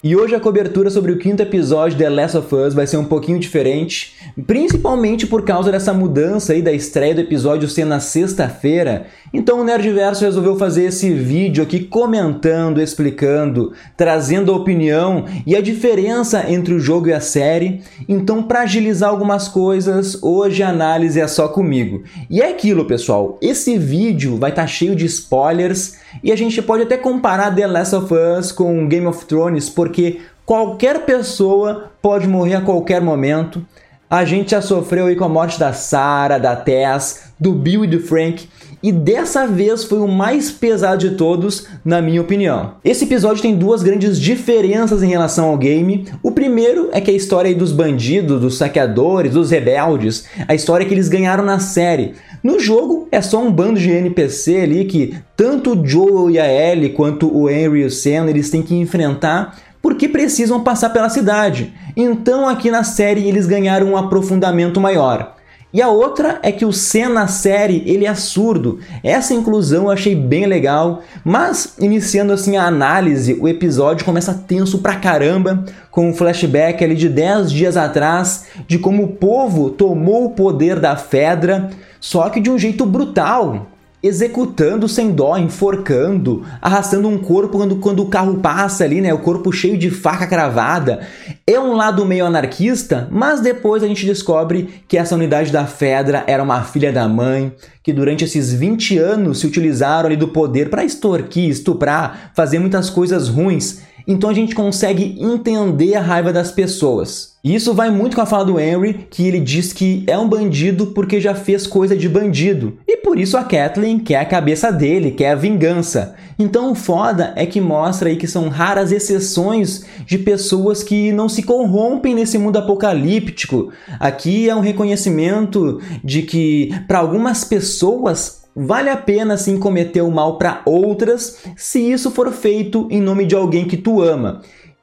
E hoje a cobertura sobre o quinto episódio de The Last of Us vai ser um pouquinho diferente, principalmente por causa dessa mudança aí da estreia do episódio ser na sexta-feira. Então o Nerdverso resolveu fazer esse vídeo aqui comentando, explicando, trazendo a opinião e a diferença entre o jogo e a série. Então, para agilizar algumas coisas, hoje a análise é só comigo. E é aquilo, pessoal. Esse vídeo vai estar tá cheio de spoilers e a gente pode até comparar The Last of Us com Game of Thrones, porque qualquer pessoa pode morrer a qualquer momento. A gente já sofreu aí com a morte da Sarah, da Tess, do Bill e do Frank, e dessa vez foi o mais pesado de todos, na minha opinião. Esse episódio tem duas grandes diferenças em relação ao game. O primeiro é que a história dos bandidos, dos saqueadores, dos rebeldes, a história que eles ganharam na série. No jogo é só um bando de NPC ali que tanto o Joel e a Ellie quanto o Henry e o Sam eles têm que enfrentar porque precisam passar pela cidade. Então aqui na série eles ganharam um aprofundamento maior. E a outra é que o Sen na série ele é surdo. Essa inclusão eu achei bem legal, mas iniciando assim a análise, o episódio começa tenso pra caramba, com um flashback ali de 10 dias atrás, de como o povo tomou o poder da Fedra, só que de um jeito brutal executando sem dó, enforcando, arrastando um corpo quando, quando o carro passa ali, né? O corpo cheio de faca cravada. É um lado meio anarquista, mas depois a gente descobre que essa unidade da Fedra era uma filha da mãe, que durante esses 20 anos se utilizaram ali do poder para extorquir, estuprar, fazer muitas coisas ruins então a gente consegue entender a raiva das pessoas. E isso vai muito com a fala do Henry, que ele diz que é um bandido porque já fez coisa de bandido. E por isso a Kathleen quer a cabeça dele, quer a vingança. Então o foda é que mostra aí que são raras exceções de pessoas que não se corrompem nesse mundo apocalíptico. Aqui é um reconhecimento de que para algumas pessoas Vale a pena sim cometer o mal para outras se isso for feito em nome de alguém que tu ama.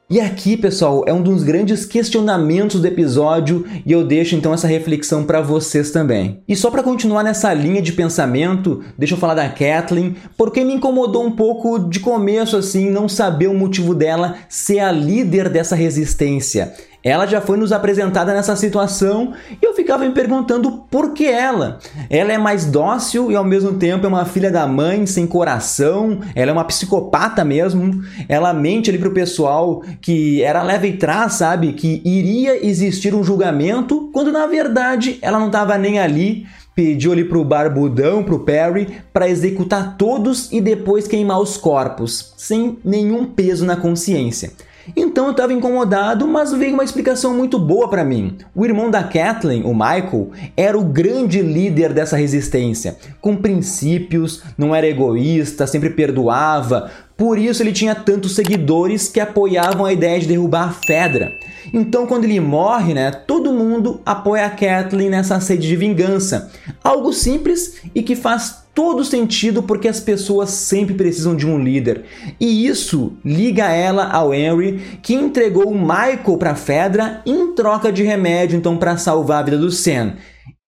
E aqui, pessoal, é um dos grandes questionamentos do episódio e eu deixo então essa reflexão para vocês também. E só para continuar nessa linha de pensamento, deixa eu falar da Kathleen, porque me incomodou um pouco de começo assim não saber o motivo dela ser a líder dessa resistência. Ela já foi nos apresentada nessa situação e eu ficava me perguntando por que ela. Ela é mais dócil e ao mesmo tempo é uma filha da mãe sem coração, ela é uma psicopata mesmo. Ela mente ali pro pessoal que era leva e traz, sabe? Que iria existir um julgamento, quando na verdade ela não estava nem ali pediu ali pro barbudão, pro Perry, para executar todos e depois queimar os corpos, sem nenhum peso na consciência. Então eu estava incomodado, mas veio uma explicação muito boa para mim. O irmão da Kathleen, o Michael, era o grande líder dessa resistência, com princípios, não era egoísta, sempre perdoava, por isso ele tinha tantos seguidores que apoiavam a ideia de derrubar a Fedra. Então, quando ele morre, né, todo mundo apoia a Kathleen nessa sede de vingança. Algo simples e que faz todo sentido porque as pessoas sempre precisam de um líder. E isso liga ela ao Henry, que entregou o Michael para Fedra em troca de remédio, então para salvar a vida do Sam.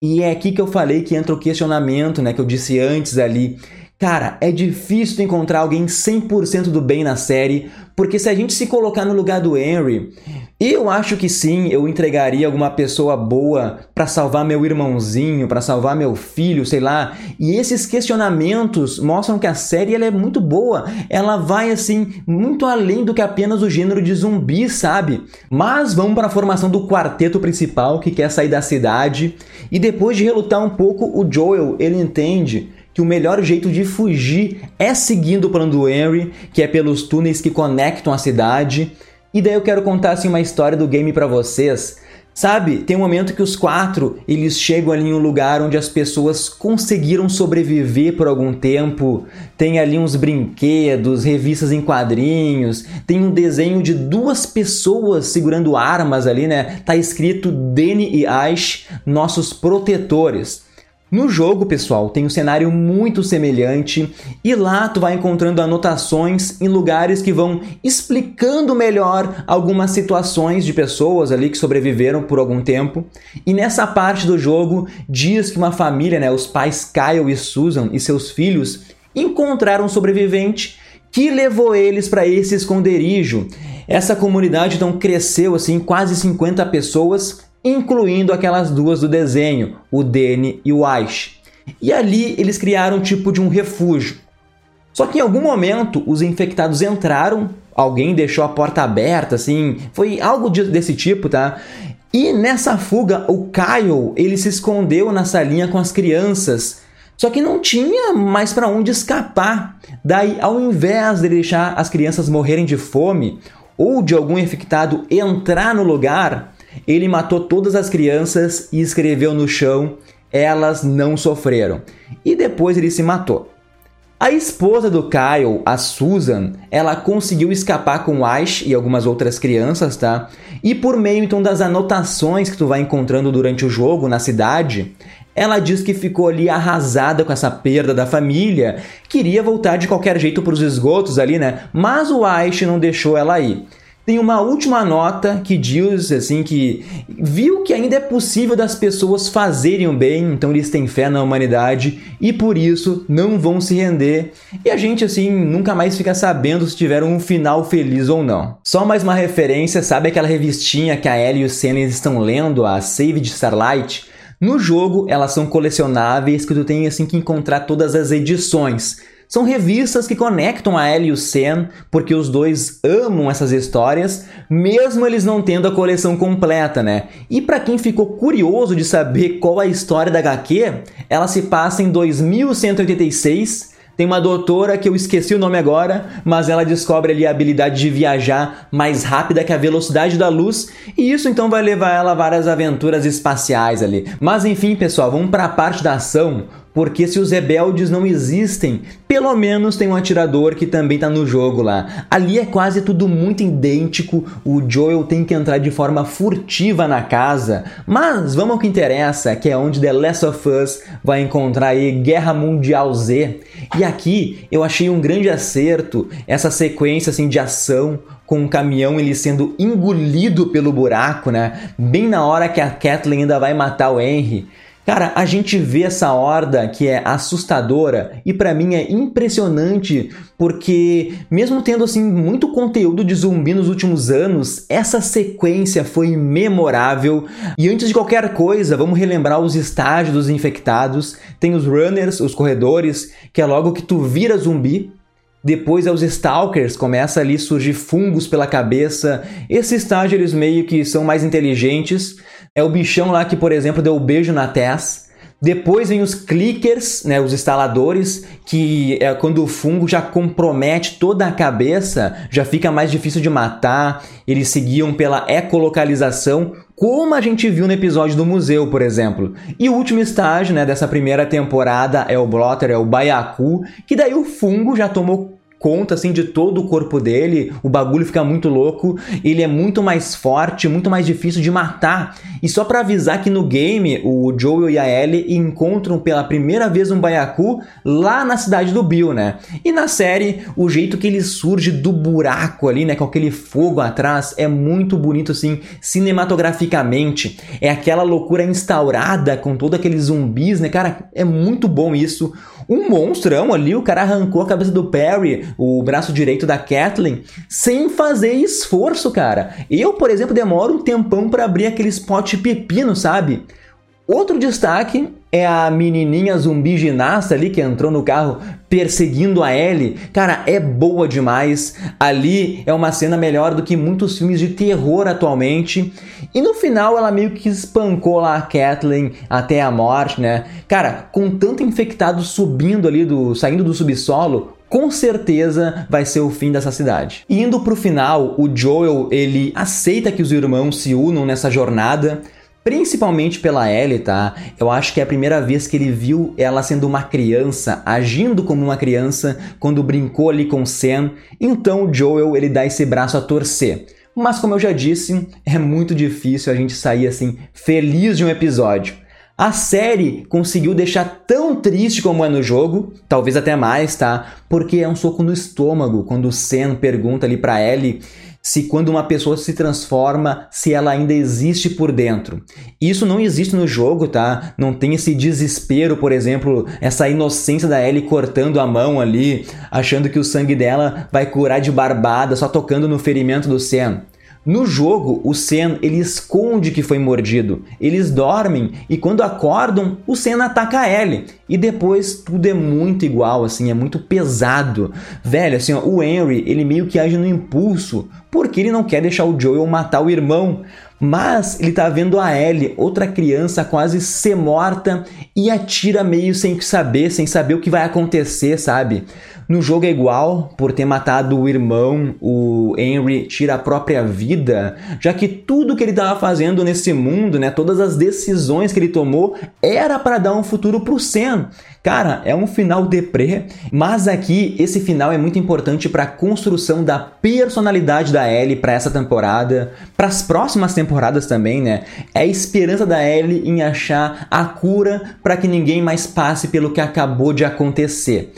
E é aqui que eu falei que entra o questionamento, né, que eu disse antes ali. Cara, é difícil encontrar alguém 100% do bem na série, porque se a gente se colocar no lugar do Henry, eu acho que sim, eu entregaria alguma pessoa boa para salvar meu irmãozinho, para salvar meu filho, sei lá. E esses questionamentos mostram que a série ela é muito boa. Ela vai assim muito além do que apenas o gênero de zumbi, sabe? Mas vamos para a formação do quarteto principal que quer sair da cidade e depois de relutar um pouco, o Joel, ele entende que o melhor jeito de fugir é seguindo o plano do Henry, que é pelos túneis que conectam a cidade. E daí eu quero contar assim uma história do game para vocês. Sabe, tem um momento que os quatro eles chegam ali em um lugar onde as pessoas conseguiram sobreviver por algum tempo. Tem ali uns brinquedos, revistas em quadrinhos, tem um desenho de duas pessoas segurando armas ali, né? Tá escrito Danny e Ash, nossos protetores. No jogo, pessoal, tem um cenário muito semelhante e lá tu vai encontrando anotações em lugares que vão explicando melhor algumas situações de pessoas ali que sobreviveram por algum tempo. E nessa parte do jogo diz que uma família, né, os pais Kyle e Susan e seus filhos encontraram um sobrevivente que levou eles para esse esconderijo. Essa comunidade então cresceu assim quase 50 pessoas, incluindo aquelas duas do desenho, o Danny e o Aish. E ali eles criaram um tipo de um refúgio. Só que em algum momento os infectados entraram, alguém deixou a porta aberta, assim, foi algo desse tipo, tá? E nessa fuga, o Kyle, ele se escondeu na salinha com as crianças só que não tinha mais para onde escapar. Daí, ao invés de deixar as crianças morrerem de fome ou de algum infectado entrar no lugar, ele matou todas as crianças e escreveu no chão: elas não sofreram. E depois ele se matou. A esposa do Kyle, a Susan, ela conseguiu escapar com Ash e algumas outras crianças, tá? E por meio então das anotações que tu vai encontrando durante o jogo na cidade, ela diz que ficou ali arrasada com essa perda da família, queria voltar de qualquer jeito para os esgotos ali, né? Mas o Aish não deixou ela ir. Tem uma última nota que diz assim que viu que ainda é possível das pessoas fazerem o bem, então eles têm fé na humanidade e por isso não vão se render. E a gente assim nunca mais fica sabendo se tiveram um final feliz ou não. Só mais uma referência, sabe aquela revistinha que a Ellie e o Senna estão lendo, a Save de Starlight? No jogo, elas são colecionáveis que tu tem assim que encontrar todas as edições. São revistas que conectam a Ellie e o Sen, porque os dois amam essas histórias, mesmo eles não tendo a coleção completa, né? E para quem ficou curioso de saber qual a história da HQ, ela se passa em 2186 tem uma doutora que eu esqueci o nome agora, mas ela descobre ali a habilidade de viajar mais rápida que a velocidade da luz, e isso então vai levar ela a várias aventuras espaciais ali. Mas enfim, pessoal, vamos para a parte da ação. Porque se os rebeldes não existem, pelo menos tem um atirador que também tá no jogo lá. Ali é quase tudo muito idêntico, o Joel tem que entrar de forma furtiva na casa. Mas vamos ao que interessa, que é onde The Last of Us vai encontrar aí Guerra Mundial Z. E aqui eu achei um grande acerto essa sequência assim de ação com o caminhão ele sendo engolido pelo buraco, né? Bem na hora que a Kathleen ainda vai matar o Henry. Cara, a gente vê essa horda que é assustadora e para mim é impressionante porque mesmo tendo assim muito conteúdo de zumbi nos últimos anos, essa sequência foi memorável. E antes de qualquer coisa, vamos relembrar os estágios dos infectados. Tem os runners, os corredores, que é logo que tu vira zumbi, depois é os Stalkers, começa ali a surgir fungos pela cabeça. Esse estágio eles meio que são mais inteligentes. É o bichão lá que, por exemplo, deu o um beijo na Tess. Depois vem os clickers, né, os instaladores, que é quando o fungo já compromete toda a cabeça, já fica mais difícil de matar. Eles seguiam pela ecolocalização, como a gente viu no episódio do museu, por exemplo. E o último estágio né, dessa primeira temporada é o Blotter, é o Baiacu, que daí o fungo já tomou conta assim de todo o corpo dele, o bagulho fica muito louco, ele é muito mais forte, muito mais difícil de matar. E só para avisar que no game o Joel e a Ellie encontram pela primeira vez um Baiacu lá na cidade do Bill, né? E na série, o jeito que ele surge do buraco ali, né, com aquele fogo atrás, é muito bonito assim cinematograficamente. É aquela loucura instaurada com todos aqueles zumbis, né? Cara, é muito bom isso um monstrão ali, o cara arrancou a cabeça do Perry, o braço direito da Kathleen, sem fazer esforço, cara. Eu, por exemplo, demoro um tempão para abrir aquele spot pepino, sabe? Outro destaque é a menininha zumbi ginasta ali que entrou no carro perseguindo a Ellie. Cara, é boa demais. Ali é uma cena melhor do que muitos filmes de terror atualmente. E no final ela meio que espancou lá a Kathleen até a morte, né? Cara, com tanto infectado subindo ali do saindo do subsolo, com certeza vai ser o fim dessa cidade. Indo pro final, o Joel, ele aceita que os irmãos se unam nessa jornada, principalmente pela Ellie, tá? Eu acho que é a primeira vez que ele viu ela sendo uma criança, agindo como uma criança quando brincou ali com Sam. Então o Joel, ele dá esse braço a torcer. Mas como eu já disse, é muito difícil a gente sair assim feliz de um episódio. A série conseguiu deixar tão triste como é no jogo, talvez até mais, tá? Porque é um soco no estômago quando o Sam pergunta ali para Ellie se quando uma pessoa se transforma, se ela ainda existe por dentro. Isso não existe no jogo, tá? Não tem esse desespero, por exemplo, essa inocência da Ellie cortando a mão ali, achando que o sangue dela vai curar de barbada só tocando no ferimento do Sen. No jogo, o Sen ele esconde que foi mordido. Eles dormem e quando acordam, o Sen ataca a Ellie. E depois tudo é muito igual, assim, é muito pesado. Velho, assim, ó, o Henry, ele meio que age no impulso, porque ele não quer deixar o Joel matar o irmão. Mas ele tá vendo a Ellie, outra criança, quase ser morta e atira meio sem saber, sem saber o que vai acontecer, sabe? No jogo é igual, por ter matado o irmão, o Henry tira a própria vida, já que tudo que ele estava fazendo nesse mundo, né, todas as decisões que ele tomou, era para dar um futuro pro Sam. Cara, é um final deprê, mas aqui esse final é muito importante para a construção da personalidade da Ellie para essa temporada, para as próximas temporadas também, né? É a esperança da Ellie em achar a cura para que ninguém mais passe pelo que acabou de acontecer.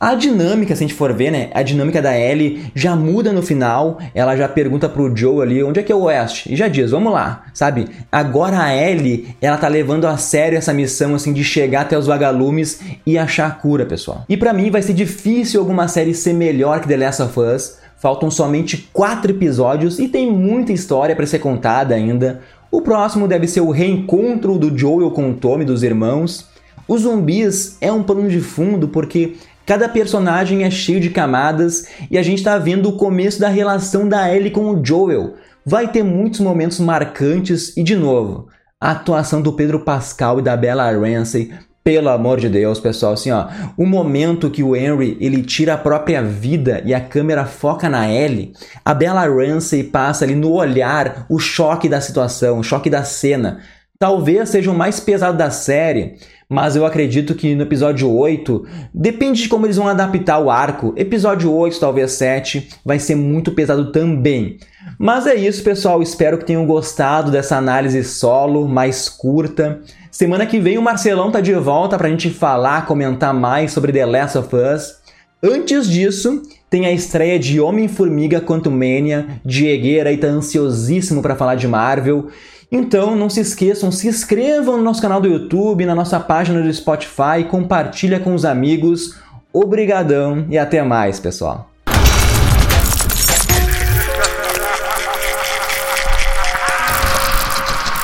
A dinâmica, se a gente for ver, né? A dinâmica da Ellie já muda no final. Ela já pergunta pro Joe ali onde é que é o Oeste. E já diz, vamos lá, sabe? Agora a Ellie, ela tá levando a sério essa missão, assim, de chegar até os vagalumes e achar a cura, pessoal. E para mim vai ser difícil alguma série ser melhor que The Last of Us. Faltam somente quatro episódios e tem muita história para ser contada ainda. O próximo deve ser o reencontro do Joel com o Tommy, dos irmãos. Os zumbis é um plano de fundo porque Cada personagem é cheio de camadas e a gente está vendo o começo da relação da Ellie com o Joel. Vai ter muitos momentos marcantes e, de novo, a atuação do Pedro Pascal e da Bella Ramsey pelo amor de Deus, pessoal, assim, ó, o momento que o Henry ele tira a própria vida e a câmera foca na Ellie, a Bella Ramsey passa ali no olhar o choque da situação, o choque da cena. Talvez seja o mais pesado da série, mas eu acredito que no episódio 8, depende de como eles vão adaptar o arco. Episódio 8, talvez 7, vai ser muito pesado também. Mas é isso, pessoal. Espero que tenham gostado dessa análise solo, mais curta. Semana que vem o Marcelão tá de volta pra gente falar, comentar mais sobre The Last of Us. Antes disso, tem a estreia de Homem-Formiga Quantum Mania. Diegueira aí tá ansiosíssimo para falar de Marvel. Então, não se esqueçam, se inscrevam no nosso canal do YouTube, na nossa página do Spotify, compartilha com os amigos. Obrigadão e até mais, pessoal.